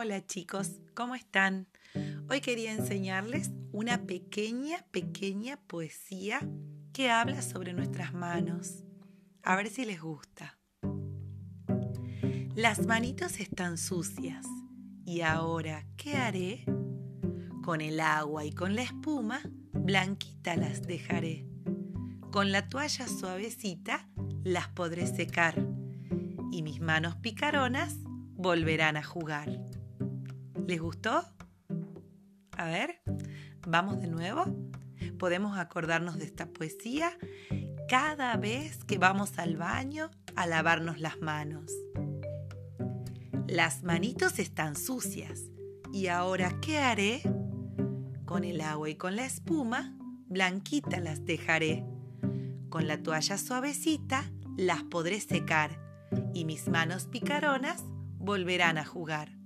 Hola chicos, ¿cómo están? Hoy quería enseñarles una pequeña, pequeña poesía que habla sobre nuestras manos. A ver si les gusta. Las manitos están sucias. ¿Y ahora qué haré? Con el agua y con la espuma, blanquita las dejaré. Con la toalla suavecita las podré secar. Y mis manos picaronas volverán a jugar. ¿Les gustó? A ver, vamos de nuevo. Podemos acordarnos de esta poesía cada vez que vamos al baño a lavarnos las manos. Las manitos están sucias. ¿Y ahora qué haré? Con el agua y con la espuma, blanquita las dejaré. Con la toalla suavecita, las podré secar y mis manos picaronas volverán a jugar.